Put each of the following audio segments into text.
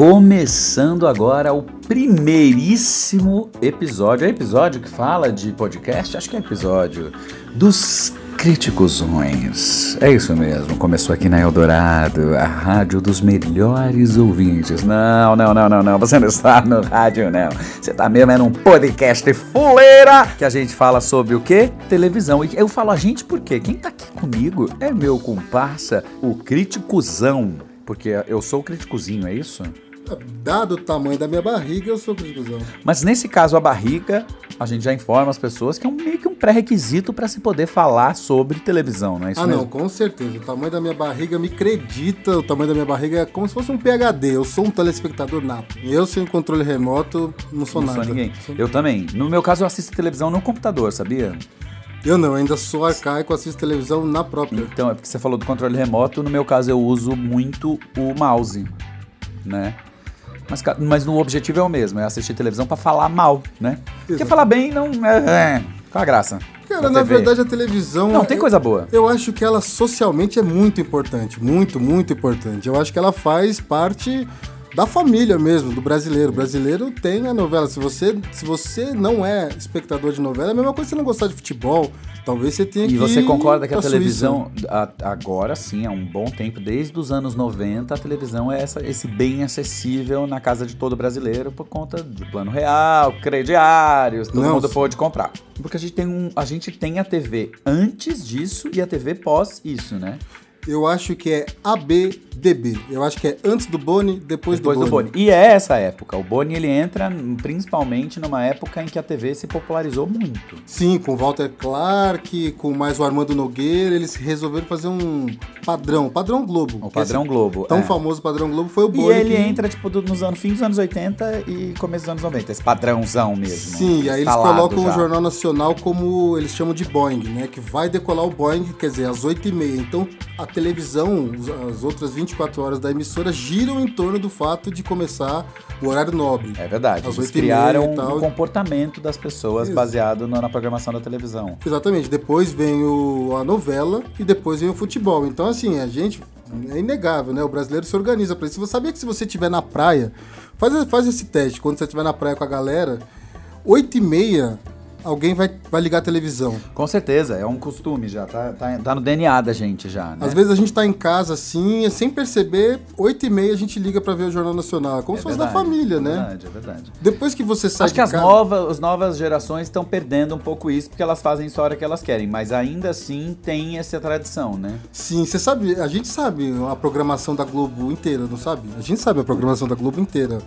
Começando agora o primeiríssimo episódio. É episódio que fala de podcast? Acho que é episódio dos críticos ruins. É isso mesmo. Começou aqui na Eldorado, a rádio dos melhores ouvintes. Não, não, não, não, não. Você não está no rádio, não. Você está mesmo é num podcast fuleira que a gente fala sobre o quê? Televisão. E eu falo a gente porque quem tá aqui comigo é meu comparsa, o criticuzão. Porque eu sou o criticozinho, é isso? Dado o tamanho da minha barriga, eu sou criticozinho. Mas nesse caso, a barriga, a gente já informa as pessoas que é um, meio que um pré-requisito para se poder falar sobre televisão, não é isso ah, mesmo? não, com certeza. O tamanho da minha barriga me acredita. O tamanho da minha barriga é como se fosse um PHD. Eu sou um telespectador nato. Eu, sem controle remoto, não sou não nada. Sou ninguém. Eu também. No meu caso, eu assisto televisão no computador, sabia? Eu não, ainda sou arcaico, assisto televisão na própria. Então, é porque você falou do controle remoto, no meu caso eu uso muito o mouse, né? Mas, mas o objetivo é o mesmo, é assistir televisão para falar mal, né? Exato. Porque falar bem não é, é qual a graça? Cara, na verdade a televisão. Não, tem coisa boa. Eu acho que ela socialmente é muito importante. Muito, muito importante. Eu acho que ela faz parte da família mesmo, do brasileiro. O brasileiro tem a novela. Se você, se você não é espectador de novela, é a mesma coisa que você não gostar de futebol. Talvez você tenha e que. E você concorda que a televisão, a, agora sim, há um bom tempo, desde os anos 90, a televisão é essa, esse bem acessível na casa de todo brasileiro por conta de plano real, crediários, todo não, mundo pode comprar. Porque a gente, tem um, a gente tem a TV antes disso e a TV pós isso, né? Eu acho que é ABDB. Eu acho que é antes do Boni, depois, depois do, Boni. do Boni. E é essa época. O Boni ele entra principalmente numa época em que a TV se popularizou muito. Sim, com Walter Clark, com mais o Armando Nogueira, eles resolveram fazer um padrão, padrão Globo. O padrão Globo. Tão é. famoso padrão Globo foi o Boni. E ele que... entra tipo nos anos fim dos anos 80 e começo dos anos 90, esse padrãozão mesmo. Sim, e aí eles colocam já. o Jornal Nacional como eles chamam de Boeing, né? Que vai decolar o Boeing, quer dizer, às 8h30. Então a televisão, as outras 24 horas da emissora giram em torno do fato de começar o horário nobre. É verdade. Às Eles criaram um comportamento das pessoas Isso. baseado na, programação da televisão. Exatamente. Depois vem o, a novela e depois vem o futebol. Então, assim, a gente. É inegável, né? O brasileiro se organiza para isso. Você sabia que se você estiver na praia, faz, faz esse teste quando você estiver na praia com a galera, 8 e meia alguém vai, vai ligar a televisão. Com certeza, é um costume já, tá, tá, tá no DNA da gente já, né? Às vezes a gente tá em casa assim, sem perceber, 8 e meia a gente liga para ver o Jornal Nacional, como é se fosse da família, é né? É verdade, é verdade. Depois que você sai Acho que as, casa... novas, as novas gerações estão perdendo um pouco isso, porque elas fazem só a hora que elas querem, mas ainda assim tem essa tradição, né? Sim, você sabe, a gente sabe a programação da Globo inteira, não sabe? A gente sabe a programação da Globo inteira.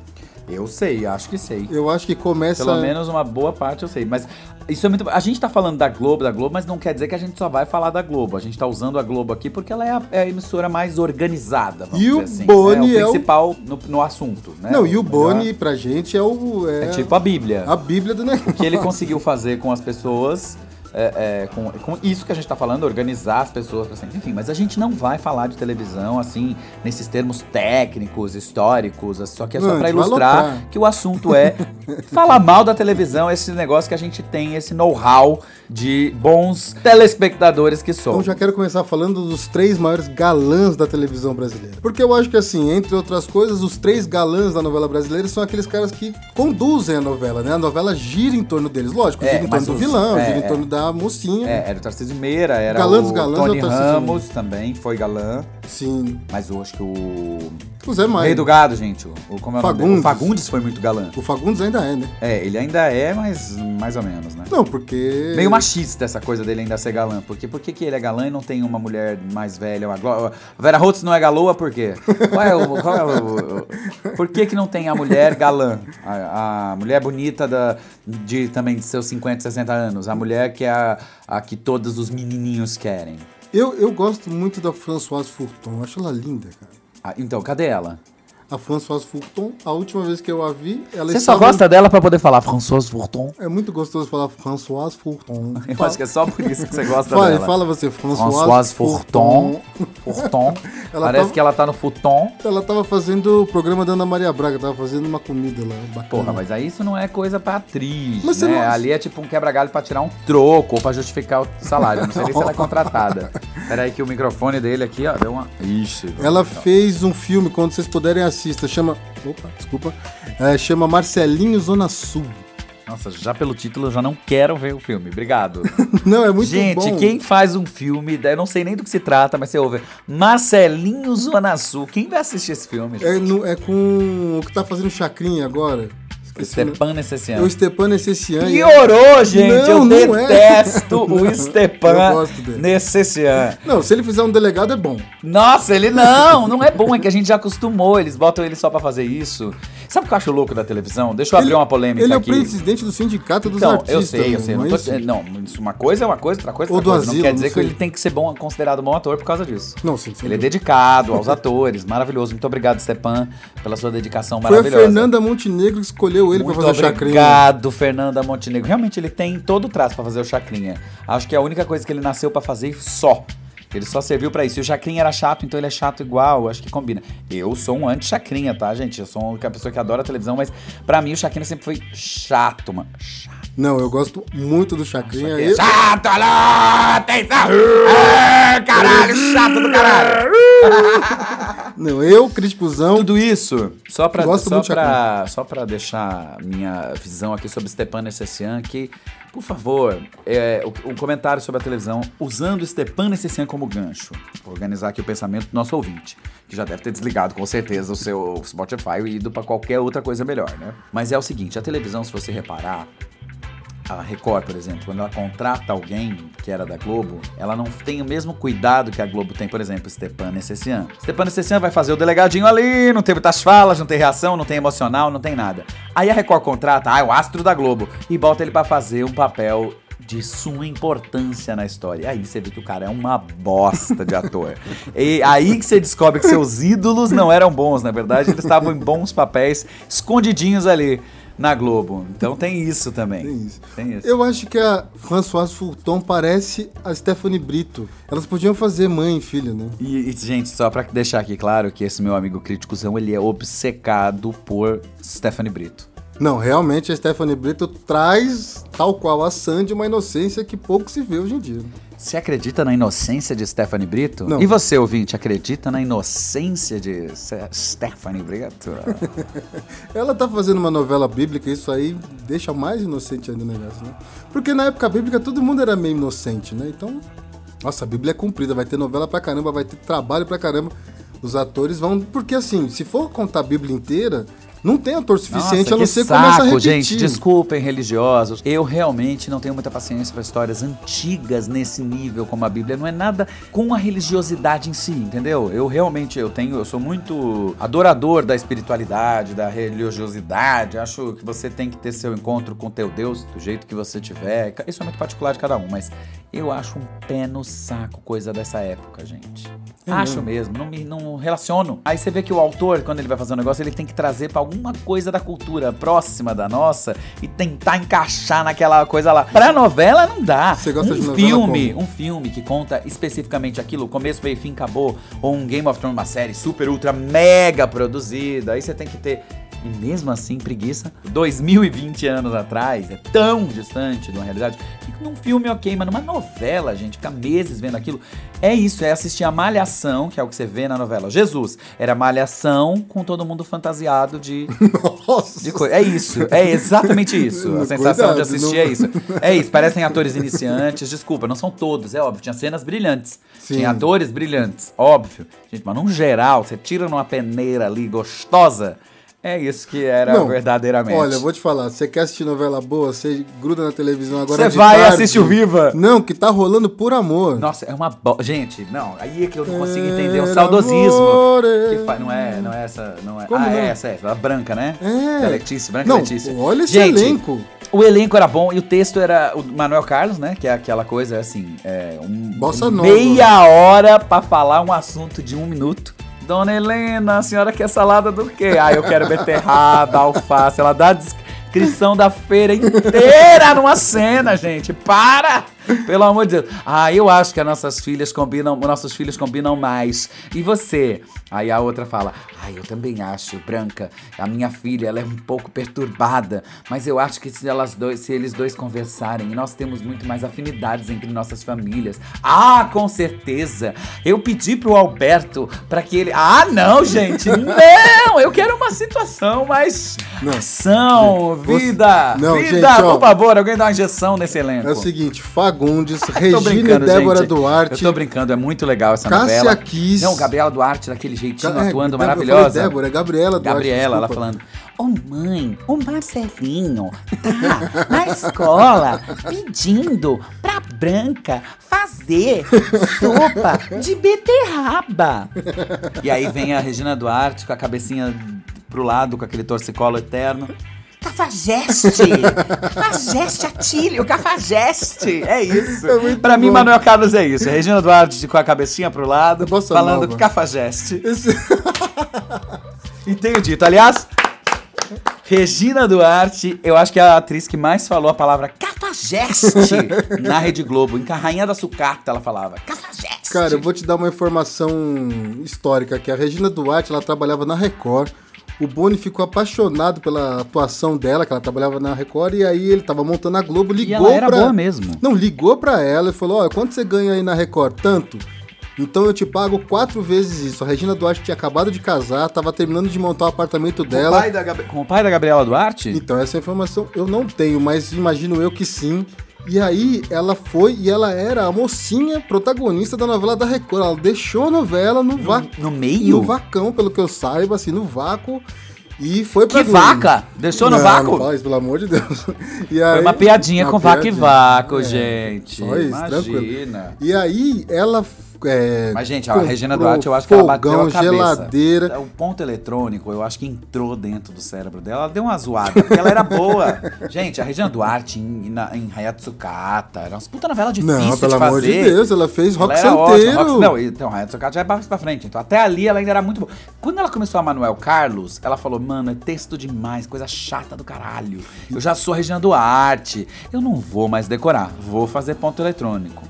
Eu sei, acho que sei. Eu acho que começa. Pelo menos uma boa parte eu sei. Mas isso é muito. A gente tá falando da Globo, da Globo, mas não quer dizer que a gente só vai falar da Globo. A gente tá usando a Globo aqui porque ela é a, é a emissora mais organizada. Vamos e dizer o assim, Boni né? é o principal no, no, assunto. Né? Não, e o Boni pra gente é o. É, é tipo a Bíblia. A Bíblia do negócio. O que ele conseguiu fazer com as pessoas é, é, com, com, isso que a gente está falando, organizar as pessoas sempre. Enfim, mas a gente não vai falar de televisão assim, nesses termos técnicos, históricos, só que é só para ilustrar que o assunto é falar mal da televisão, esse negócio que a gente tem, esse know-how de bons telespectadores que somos. Então já quero começar falando dos três maiores galãs da televisão brasileira. Porque eu acho que assim, entre outras coisas, os três galãs da novela brasileira são aqueles caras que conduzem a novela, né? A novela gira em torno deles. Lógico, é, gira em torno do os, vilão, é, gira em é. torno da mocinha. É, era o Tarcísio Meira, era galã o dos galãs Tony é o Tarcísio Ramos também, foi galã. Sim. Mas eu acho que o... O Zé Maia. Rei do Gado, gente. O, como é o Fagundes. O Fagundes foi muito galã. O Fagundes ainda é, né? É, ele ainda é, mas mais ou menos, né? Não, porque... Meio machista essa coisa dele ainda ser galã. Porque por que, que ele é galã e não tem uma mulher mais velha? Uma A Vera Holtz não é galoa por quê? Qual é o... Qual é o... Por que que não tem a mulher galã? A, a mulher bonita da, de também de seus 50, 60 anos. A mulher que é a, a que todos os menininhos querem. Eu, eu gosto muito da Françoise Fourton. Eu acho ela linda, cara. Ah, então, cadê ela? A Françoise Fourton, a última vez que eu a vi, ela Você só gosta dela pra poder falar Françoise Fourton? É muito gostoso falar Françoise Fourton. Eu fala... acho que é só por isso que você gosta fala, dela. Fala você, Françoise, Françoise Fourton. Fourton. Ela Parece tava... que ela tá no futon. Ela tava fazendo o programa da Ana Maria Braga, tava fazendo uma comida lá, bacana. Porra, mas aí isso não é coisa pra atriz, mas né? Não... Ali é tipo um quebra-galho pra tirar um troco ou pra justificar o salário. Não sei nem se ela é contratada. Peraí que o microfone dele aqui, ó, deu uma... Ixi. Ela fez um filme, quando vocês puderem assistir, chama... Opa, desculpa. É, chama Marcelinho Zona Sul. Nossa, já pelo título eu já não quero ver o filme. Obrigado. Não, é muito Gente, bom. quem faz um filme, eu não sei nem do que se trata, mas você ouve. Marcelinho Zona Sul. Quem vai assistir esse filme? É, gente? no- é com o que tá fazendo chacrinha agora. Stepan É Necessiano. o Stepan Necessian. Piorou, gente. eu Não, não é. detesto o Stepan. Necessiano. Não, se ele fizer um delegado é bom. Nossa, ele não, não é bom, é que a gente já acostumou, eles botam ele só pra fazer isso. Sabe o que eu acho louco da televisão? Deixa eu abrir Ele- uma polêmica Ele é o aqui. presidente do sindicato dos Então, artistas. eu sei, eu sei. não Não, é tô- não, uma coisa é uma coisa, outra coisa é Ou outra coisa. asilo, não quer dizer não que ele tem que ser bom, considerado bom ator por causa disso. Não, sim, sim. Ele é dedicado aos atores, maravilhoso. Muito obrigado, Stepan, pela sua dedicação Foi a maravilhosa. Fernanda Montenegro que escolheu ele pra fazer o chacrinha. obrigado, Fernanda Montenegro. Realmente ele tem todo o traço pra fazer o chacrinha. Acho que é a única coisa que ele nasceu pra fazer só. Ele só serviu pra isso. E o chacrinha era chato, então ele é chato igual. Acho que combina. Eu sou um anti-chacrinha, tá, gente? Eu sou uma pessoa que adora televisão, mas pra mim o chacrinha sempre foi chato, mano. Chato. Não, eu gosto muito do chacrinha. Eu- Chato, alô! Atenção! Ah, caralho, chato do caralho! Não, eu, críticozão. Tudo isso, só pra, Gosto só pra, só pra deixar minha visão aqui sobre Stepan Necessian, que, por favor, é, o, o comentário sobre a televisão, usando Stepan Necessian como gancho. Vou organizar aqui o pensamento do nosso ouvinte, que já deve ter desligado com certeza o seu Spotify e ido pra qualquer outra coisa melhor, né? Mas é o seguinte, a televisão, se você reparar, a Record, por exemplo, quando ela contrata alguém que era da Globo, ela não tem o mesmo cuidado que a Globo tem, por exemplo, Stepan Necessian. Stepan Necessian vai fazer o delegadinho ali, não tem muitas falas, não tem reação, não tem emocional, não tem nada. Aí a Record contrata, ah, é o astro da Globo, e bota ele pra fazer um papel de suma importância na história. Aí você vê que o cara é uma bosta de ator. e aí que você descobre que seus ídolos não eram bons, na verdade, eles estavam em bons papéis, escondidinhos ali na Globo. Então tem isso também. Tem isso. Tem isso. Eu acho que a Françoise Fulton parece a Stephanie Brito. Elas podiam fazer mãe e filha, né? E, e, gente, só pra deixar aqui claro que esse meu amigo críticozão, ele é obcecado por Stephanie Brito. Não, realmente a Stephanie Brito traz, tal qual a Sandy, uma inocência que pouco se vê hoje em dia. Você acredita na inocência de Stephanie Brito? Não. E você, ouvinte, acredita na inocência de Stephanie Brito? Ela tá fazendo uma novela bíblica, isso aí deixa mais inocente ainda o negócio, né? Porque na época bíblica todo mundo era meio inocente, né? Então, nossa, a Bíblia é cumprida, vai ter novela pra caramba, vai ter trabalho pra caramba. Os atores vão. Porque assim, se for contar a Bíblia inteira, não tem ator suficiente Nossa, a não ser saco, começa a repetir. gente. Desculpem, religiosos. Eu realmente não tenho muita paciência para histórias antigas nesse nível como a Bíblia. Não é nada com a religiosidade em si, entendeu? Eu realmente eu tenho, eu sou muito adorador da espiritualidade, da religiosidade. Acho que você tem que ter seu encontro com teu Deus do jeito que você tiver. Isso é muito particular de cada um, mas eu acho um pé no saco coisa dessa época, gente. acho mesmo, não me não relaciono. Aí você vê que o autor, quando ele vai fazer um negócio, ele tem que trazer pra alguma coisa da cultura próxima da nossa e tentar encaixar naquela coisa lá. Pra novela não dá. Você gosta um de novela filme, como? um filme que conta especificamente aquilo, começo, meio, fim, acabou, ou um Game of Thrones, uma série super, ultra, mega produzida, aí você tem que ter. E mesmo assim, preguiça, 2020 anos atrás, é tão distante de uma realidade, que num filme ok, mas numa novela, gente, ficar meses vendo aquilo, é isso, é assistir a Malhação, que é o que você vê na novela. Jesus, era Malhação com todo mundo fantasiado de Nossa! de É isso, é exatamente isso. A sensação Cuidado, de assistir não- é isso. É isso, parecem atores iniciantes, desculpa, não são todos, é óbvio. Tinha cenas brilhantes, Sim. tinha atores brilhantes, óbvio. Gente, mas num geral, você tira numa peneira ali gostosa, é isso que era Não, verdadeiramente. Olha, eu vou te falar, você quer assistir novela boa, você gruda na televisão agora Você vai e tarde. assiste o Viva. Não, que tá rolando por amor. Nossa, é uma bo... Gente, não, aí é que eu não consigo entender o saudosismo. Que fa... Não é, não é essa, não é. Como ah, não? é essa, é a branca, né? É. Letícia, branca Não, Letícia. olha esse Gente, elenco. O elenco era bom e o texto era o Manuel Carlos, né? Que é aquela coisa assim, é um Bossa nova. meia hora pra falar um assunto de um minuto. Dona Helena, a senhora quer salada do quê? Ah, eu quero beterraba, alface. Ela dá a descrição da feira inteira numa cena, gente. Para! Pelo amor de Deus. Ah, eu acho que as nossas filhas combinam, nossos filhos combinam mais. E você? Aí a outra fala: Ah, eu também acho, Branca. A minha filha, ela é um pouco perturbada, mas eu acho que se elas dois, se eles dois conversarem, nós temos muito mais afinidades entre nossas famílias. Ah, com certeza. Eu pedi pro Alberto para que ele Ah, não, gente. Não, eu quero uma situação mais Não. ação, vida. Não, vida, gente, ó. por favor, alguém dá uma injeção nesse elenco. É o seguinte, Fagundes, Regina e Débora gente. Duarte. Eu tô brincando, é muito legal essa Cássia novela. Kiss. Não, Gabriela Duarte, daquele jeitinho, É, atuando falei maravilhosa. Débora, é Gabriela Duarte. Gabriela, ela desculpa. falando. Ô mãe, o Marcelinho tá na escola pedindo pra Branca fazer sopa de beterraba. E aí vem a Regina Duarte com a cabecinha pro lado, com aquele torcicolo eterno. Cafajeste! Cafajeste, Atílio, cafajeste! É isso. É pra mim. Manuel Carlos é isso. Regina Duarte com a cabecinha pro lado, bossa falando nova. cafajeste. Esse- E tenho dito, aliás, Regina Duarte, eu acho que é a atriz que mais falou a palavra cafajeste na Rede Globo. Em Rainha da Sucata ela falava cafajeste. Cara, eu vou te dar uma informação histórica que a Regina Duarte, ela trabalhava na Record. O Boni ficou apaixonado pela atuação dela, que ela trabalhava na Record, e aí ele tava montando a Globo, ligou E ela era pra... boa mesmo. Não, ligou pra ela e falou, olha, quanto você ganha aí na Record? Tanto. Então eu te pago quatro vezes isso. A Regina Duarte tinha acabado de casar, tava terminando de montar o apartamento Com o, dela. pai da Gab- Com o pai da Gabriela Duarte? Então, essa informação eu não tenho, mas imagino eu que sim. E aí, ela foi e ela era a mocinha protagonista da novela da Record. Ela deixou a novela no, va No meio? no vacão, pelo que eu saiba, assim, no vácuo. E foi pra Que Globo. vaca? Deixou no Não, vácuo? Não fala isso, pelo amor de Deus. E Foi aí- uma piadinha uma com vaca e piadinha. vácuo, É, gente. Só isso, tranquilo. Imagina. E aí, ela. É, Mas, gente, ó, a Regina Duarte, eu acho que ela bateu a cabeça. geladeira. O ponto eletrônico, eu acho que entrou dentro do cérebro dela. Ela deu uma zoada, porque ela era boa. gente, a Regina Duarte em, na, em Hayatsukata, era umas puta novela difícil Não, de pelo fazer. amor de Deus, ela fez rock Ela era ótima. santeiro. Rock- não, então, Hayatsukata já é pra frente. Então, até ali ela ainda era muito boa. Quando ela começou a Manuel Carlos, ela falou, mano, é texto demais, coisa chata do caralho. Eu já sou a Regina Duarte. Eu não vou mais decorar, vou fazer ponto eletrônico.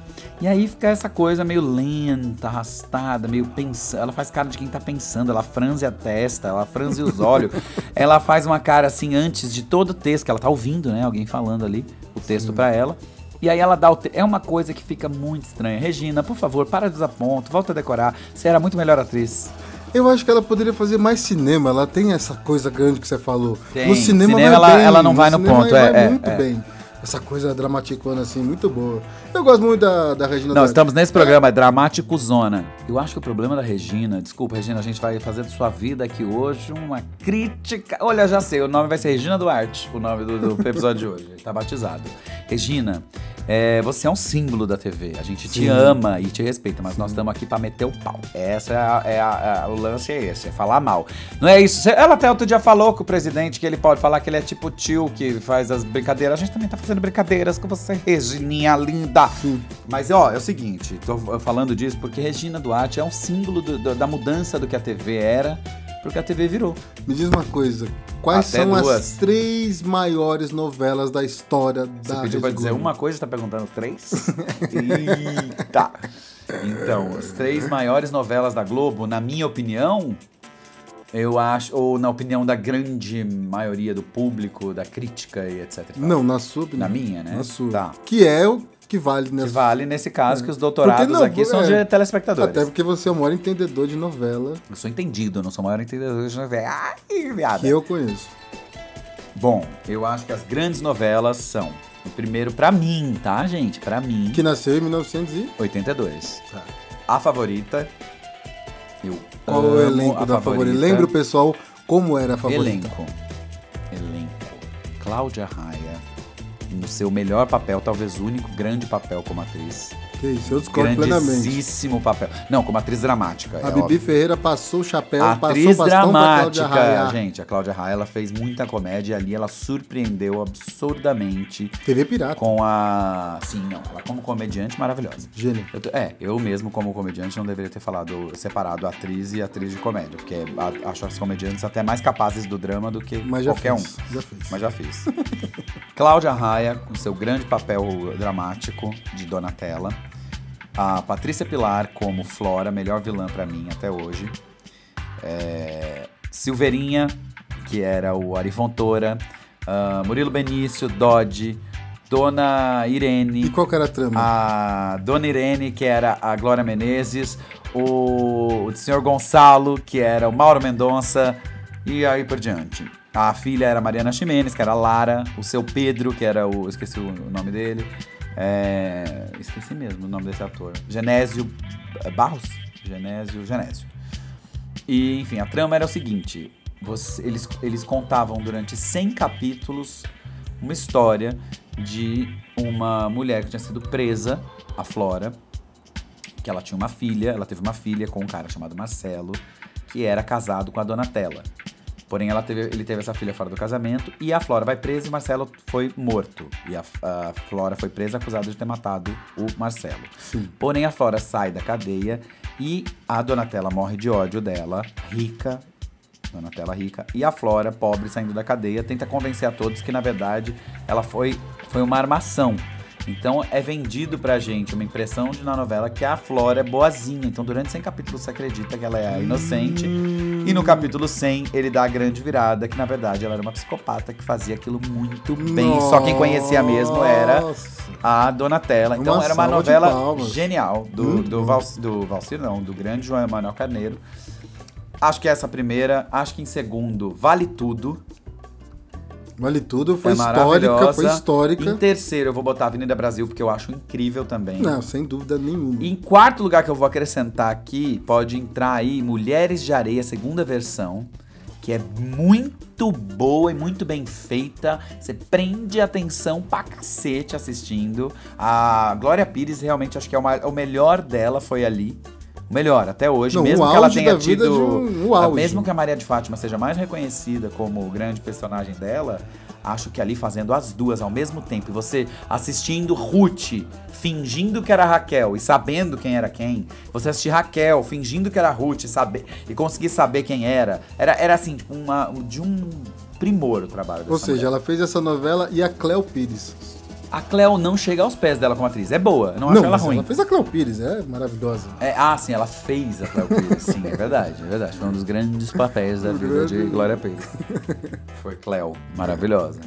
E aí fica essa coisa meio lenta, arrastada, meio pensando. Ela faz cara de quem tá pensando, ela franze a testa, ela franze os olhos. ela faz uma cara assim antes de todo o texto, que ela tá ouvindo, né? Alguém falando ali o texto pra ela. E aí ela dá o. Te... É uma coisa que fica muito estranha. Regina, por favor, para de usar ponto, volta a decorar. Você era muito melhor atriz. Eu acho que ela poderia fazer mais cinema. Ela tem essa coisa grande que você falou. Tem. No cinema, Cinema ela- bem. ela não vai no ponto, vai é, é, muito é. bem. Essa coisa dramaticona assim, muito boa. Eu gosto muito da, da Regina Não, Duarte. estamos nesse programa, é Dramático Zona. Eu acho que o problema da Regina, desculpa, Regina, a gente vai fazer de sua vida aqui hoje uma crítica. Olha, já sei, o nome vai ser Regina Duarte, o nome do, do episódio de hoje. Tá batizado. Regina, é, você é um símbolo da TV. A gente te Sim. ama e te respeita, mas nós estamos aqui pra meter o pau. Essa é, a, é a- a- o lance é esse, é falar mal. Não é isso. Ela até outro dia falou com o presidente que ele pode falar que ele é tipo tio que faz as brincadeiras. A gente também tá fazendo brincadeiras com você, Regininha linda. Mas ó, é o seguinte, tô falando disso porque Regina Duarte é um símbolo do- do- da mudança do que a TV era porque a TV virou. Me diz uma coisa. Quais Até são duas. as três maiores novelas da história Você da pediu pra dizer Globo? uma coisa, tá perguntando três? Eita! Então, as três maiores novelas da Globo, na minha opinião, eu acho, ou na opinião da grande maioria do público, da crítica e etc. e. Não, na sua opinião. Na minha, né? Na sua. Tá. Que é o que vale Que nessa. vale nesse caso que os doutorados não, aqui são é. de telespectadores. Até porque você é o maior entendedor de novela Eu sou entendido, eu não sou o maior entendedor de novela. Ai, viada. que eu conheço. Bom, eu acho que as grandes novelas são, o primeiro pra mim, tá, gente? Pra mim, Que nasceu em 1900 e... 82. Tá. A favorita. Eu Qual amo o elenco da favorita? Lembra o pessoal como era a favorita? Elenco. Elenco. Cláudia Raia, no seu melhor papel, talvez o único grande papel como atriz. Que isso, eu discordo plenamente. Grandíssimo papel. Não, como atriz dramática. A é Bibi óbvio. Ferreira passou o chapéu, Atriz passou o bastão pra Cláudia dramática, Raia. gente. A Cláudia Raia, ela fez muita comédia e ali ela surpreendeu absurdamente TV Pirata. com a... Sim, não. Ela como comediante, maravilhosa. Gênio. Eu é, eu mesmo como comediante não deveria ter falado, separado atriz e atriz de comédia, porque a- acho as comediantes até mais capazes do drama do que qualquer fez, um. já fez. Mas já fiz. Cláudia Raia, com seu grande papel dramático de Donatella. A Patrícia Pilar como Flora, melhor vilã pra mim até hoje. É, Silveirinha, que era o Ari Fontoura. Ah, Murilo Benício, Dodge. Dona Irene. E qual que era a trama? A Dona Irene, que era a Glória Menezes, o, o senhor Gonçalo, que era o Mauro Mendonça, e aí por diante. A filha era a Mariana Ximenes, que era a Lara, o seu Pedro, que era o. Esqueci o nome dele. É, esqueci mesmo o nome desse ator. Genésio Barros? Genésio. Genésio. E, enfim, a trama era o seguinte: você- eles, eles contavam durante 100 capítulos uma história de uma mulher que tinha sido presa, a Flora, que ela tinha uma filha, ela teve uma filha com um cara chamado Marcelo, que era casado com a Donatella. Porém, ela teve, ele teve essa filha fora do casamento e a Flora vai presa e Marcelo foi morto. E a, a Flora foi presa acusada de ter matado o Marcelo. Porém, a Flora sai da cadeia e a Donatella morre de ódio dela, rica, Donatella rica, e a Flora, pobre, saindo da cadeia, tenta convencer a todos que, na verdade, ela foi, foi uma armação. Então é vendido pra gente uma impressão de na novela que a Flora é boazinha. Então durante 100 capítulos você acredita que ela é inocente. E no capítulo 100 ele dá a grande virada que na verdade ela era uma psicopata que fazia aquilo muito bem. Só quem conhecia mesmo era Nossa. a Donatella. Então Uma era uma novela genial do, Muito do. Val, do Valcir, não, do grande João Emanuel Carneiro. Acho que essa primeira, acho que em segundo, Vale Tudo. Vale tudo, foi é histórica, foi histórica. Em terceiro, eu vou botar Avenida Brasil, porque eu acho incrível também. Não, sem dúvida nenhuma. Em quarto lugar que eu vou acrescentar aqui, pode entrar aí Mulheres de Areia, segunda versão, que é muito boa e muito bem feita. Você prende atenção pra cacete assistindo. A Glória Pires realmente acho que é o, ma- o melhor dela foi ali. Melhor, até hoje. Não, mesmo que ela tenha tido. de um- um. Mesmo que a Maria de Fátima seja mais reconhecida como o grande personagem dela, acho que ali fazendo as duas ao mesmo tempo, e você assistindo Ruth, fingindo que era Raquel e sabendo quem era quem, você assistir Raquel, fingindo que era Ruth e, saber, e conseguir saber quem era, era, era assim, tipo, uma, de um primor o trabalho dessa Ou seja, mulher. ela fez essa novela e a Cleo Pires. A Cleo não chega aos pés dela como atriz. É boa, eu não acho ela ruim. ela fez a Cleo Pires, é maravilhosa. É, ah, sim, ela fez a Cleo Pires. Sim, é verdade, é verdade. Foi um dos grandes papéis da vida de Glória Pires. Foi Cleo, maravilhosa.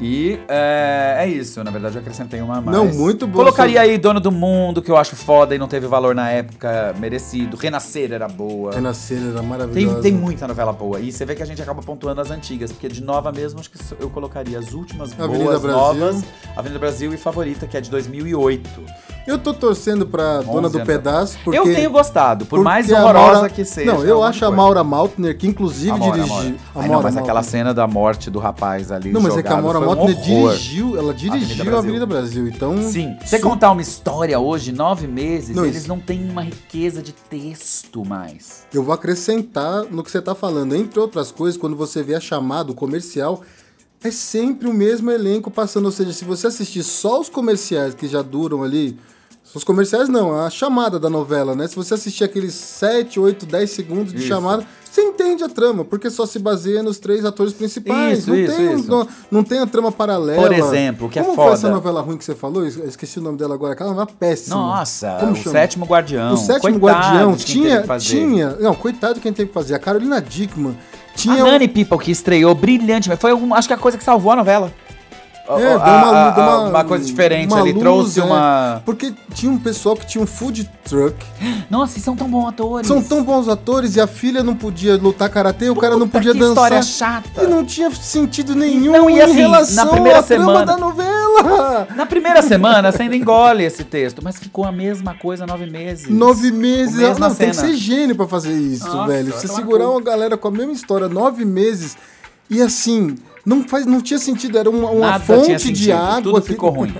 E é, é isso, na verdade eu acrescentei uma mais. Não, muito bom, Colocaria seu- aí Dono do Mundo, que eu acho foda e não teve valor na época, merecido. Renascer era boa. Renascer era Tem, maravilhosa. tem muita novela boa. E você vê que a gente acaba pontuando as antigas, porque de nova mesmo, acho que eu colocaria as últimas Avenida boas Brasil. novas. Avenida Brasil e Favorita, que é de 2008. Eu tô torcendo pra Dona 11 do Pedaço, porque... eu tenho gostado, por mais a horrorosa Maura- que seja. Não, eu alguma acho a coisa. Maura Maltner, que inclusive A dirigiu... a Maura. a Ai, não, mas aquela cena da morte do rapaz ali Não, mas é que a Maura um Maltner dirigiu, ela dirigiu a Avenida Brasil, então... Sim. Você Sim. contar uma história hoje, nove meses, Não, eles isso- não têm uma riqueza de texto mais. Eu vou acrescentar no que você tá falando. Entre outras coisas, quando você vê a chamada, o comercial, é sempre o mesmo elenco passando. Ou seja, se você assistir só os comerciais que já duram ali. Os comerciais não, a chamada da novela, né? Se você assistir aqueles 7, 8, 10 segundos de Isso. chamada, você entende a trama, porque só se baseia nos três atores principais. Isso, não, isso, tem, isso. Não, não tem a trama paralela. Por exemplo, que é Como foda- foi essa novela ruim que você falou? Eu esqueci o nome dela agora. Aquela novela péssima. Nossa, Como o chama? Sétimo Guardião. O Sétimo Coitado Guardião tinha, tinha. Não, coitado quem teve que fazer. A Carolina Dickman A tinha. um- Nani People que estreou brilhante, mas foi algum, acho que a coisa que salvou a novela. É, deu uma, a- deu uma, uma coisa diferente, uma ele luz, trouxe é. uma. Porque tinha um pessoal que tinha um food truck. Nossa, e são tão bons atores. São tão bons atores e a filha não podia lutar karatê, o cara não podia que dançar. história chata. E não tinha sentido nenhum Não, e assim, em relação na primeira à trama semana- da novela. Na primeira semana você ainda engole esse texto, mas ficou a mesma coisa nove meses. Nove meses. Não, tem que ser gênio pra fazer isso, Nossa, velho. Você segurar uma galera com a mesma história nove meses E assim, não, faz, não tinha sentido, era uma, uma fonte de água. Tudo ficou ruim.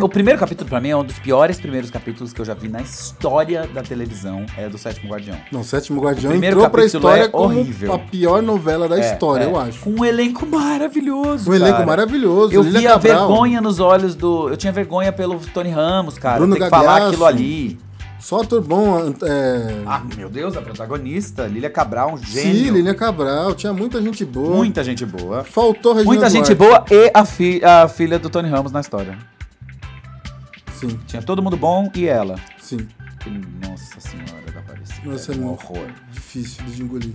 O primeiro capítulo, pra mim, é um dos piores primeiros capítulos que eu já vi na história da televisão. É do Sétimo Guardião. Não, Sétimo Guardião O primeiro entrou pra história é como horrível. a pior novela da É, história, é. eu acho. Com um elenco maravilhoso. Um elenco cara. maravilhoso. Eu Lília vi a Cabral, vergonha nos olhos do. Eu tinha vergonha pelo Tony Ramos, cara. Bruno que falar aquilo ali. Só ator bom. É... Ah, meu Deus, a protagonista, Lília Cabral, um Sim, gênio. Lília Cabral. Tinha muita gente boa. Muita gente boa. Faltou Regina Muita gente Duarte. boa e a, fi- a filha do Tony Ramos na história. Sim, Tinha todo mundo bom e ela. sim. Nossa senhora da Aparecida. Nossa, é um muito horror. difícil de engolir.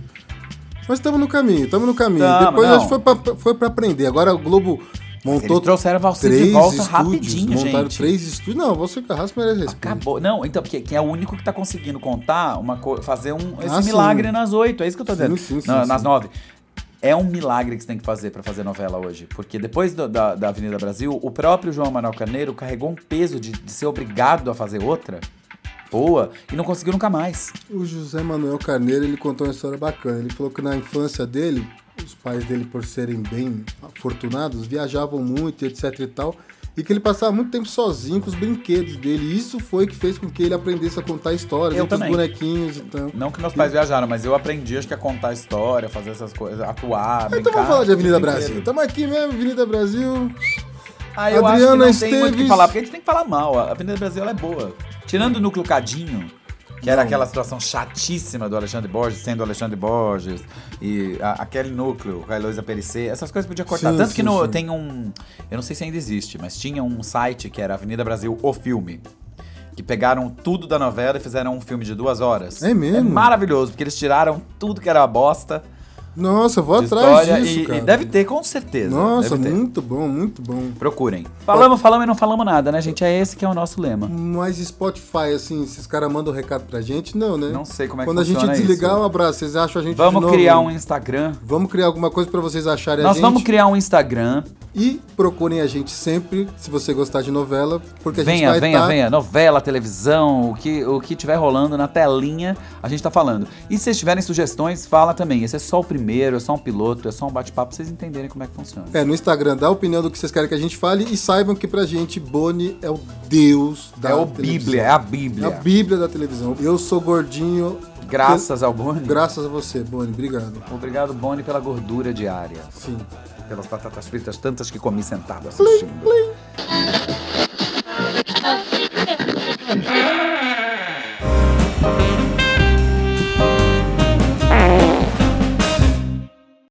Mas estamos no caminho, estamos no caminho. Tamo, Depois não. acho que foi pra aprender. Agora o Globo montou Eles trouxeram Valcir três de volta estúdios. rapidinho, montaram gente. três estúdios. Não, você Carrasco merece respeito. Acabou. Não, então, porque quem é o único que tá conseguindo contar uma coisa, fazer um, esse Ah, sim. milagre nas oito. É isso que eu tô Sim, dizendo. sim, sim, Na- sim. nas nove. É um milagre que você tem que fazer pra fazer novela hoje. Porque depois do- da, da Avenida Brasil, o próprio João Manuel Carneiro carregou um peso de, de ser obrigado a fazer outra boa e não conseguiu nunca mais. O José Manuel Carneiro, ele contou uma história bacana. Ele falou que na infância dele, os pais dele, por serem bem afortunados, viajavam muito, etc e tal. E que ele passava muito tempo sozinho com os brinquedos dele. E isso foi que fez com que ele aprendesse a contar histórias, Eu entre os também. bonequinhos e tal. Não que meus pais viajaram, mas eu aprendi, acho que a contar história, fazer essas coisas, atuar, Então brincar. vamos falar de Avenida Brasil. Estamos aqui mesmo, Avenida Brasil. Ah, eu Adriana acho que não tem muito o que Esteves. falar, porque a gente tem que falar mal. A Avenida Brasil é boa. Tirando o núcleo Cadinho, que era aquela situação chatíssima do Alexandre Borges, sendo Alexandre Borges, e a- aquele núcleo a Heloísa Perissé, essas coisas podia cortar. Sim, Tanto sim, que no, sim. tem um. Eu não sei se ainda existe, mas tinha um site que era Avenida Brasil, o filme. Que pegaram tudo da novela e fizeram um filme de duas horas. É mesmo? É maravilhoso, porque eles tiraram tudo que era bosta Nossa, vou atrás disso, e, cara. e deve ter, com certeza. Nossa, muito bom, muito bom. Procurem. Falamos, falamos e não falamos nada, né, gente? É esse que é o nosso lema. Mas Spotify, assim, esses caras mandam recado pra gente? Não, né? Não sei como é que Quando a gente funciona desligar, isso. um abraço. Vocês acham a gente Vamos criar um Instagram. Vamos criar alguma coisa pra vocês acharem a Nós gente. vamos criar um Instagram. E procurem a gente sempre, se você gostar de novela, porque a gente Venha, vai venha, tá- venha. Novela, televisão, o que, o que tiver rolando na telinha, a gente tá falando. E se vocês tiverem sugestões, fala também. Esse é só o primeiro, é só um piloto, é só um bate-papo pra vocês entenderem como é que funciona. É, no Instagram, dá a opinião do que vocês querem que a gente fale e saibam que pra gente Boni é o deus da é o televisão. Bíblia, é a É a Bíblia. Bíblia da televisão. Eu sou gordinho. Graças ao Boni. Graças a você, Boni. Obrigado. Obrigado, Boni, pela gordura diária. Sim pelas batatas fritas, tantas que comi sentado assistindo. Plim, plim.